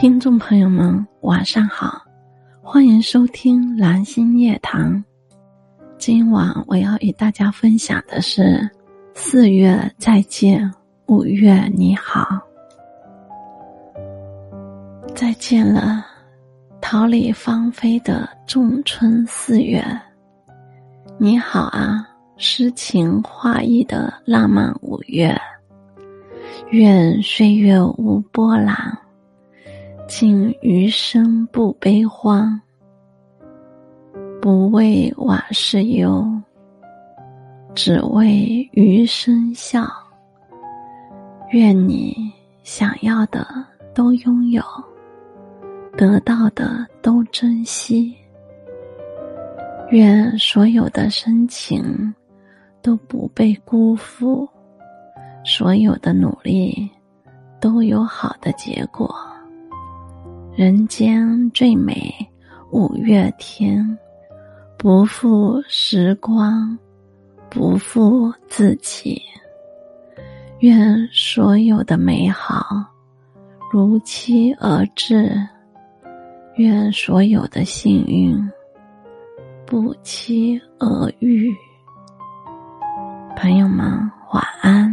听众朋友们，晚上好，欢迎收听蓝心夜谈。今晚我要与大家分享的是：四月再见，五月你好。再见了，桃李芳菲的仲春四月。你好啊，诗情画意的浪漫五月。愿岁月无波澜。敬余生不悲欢，不为往事忧，只为余生笑。愿你想要的都拥有，得到的都珍惜。愿所有的深情都不被辜负，所有的努力都有好的结果。人间最美五月天，不负时光，不负自己。愿所有的美好如期而至，愿所有的幸运不期而遇。朋友们，晚安。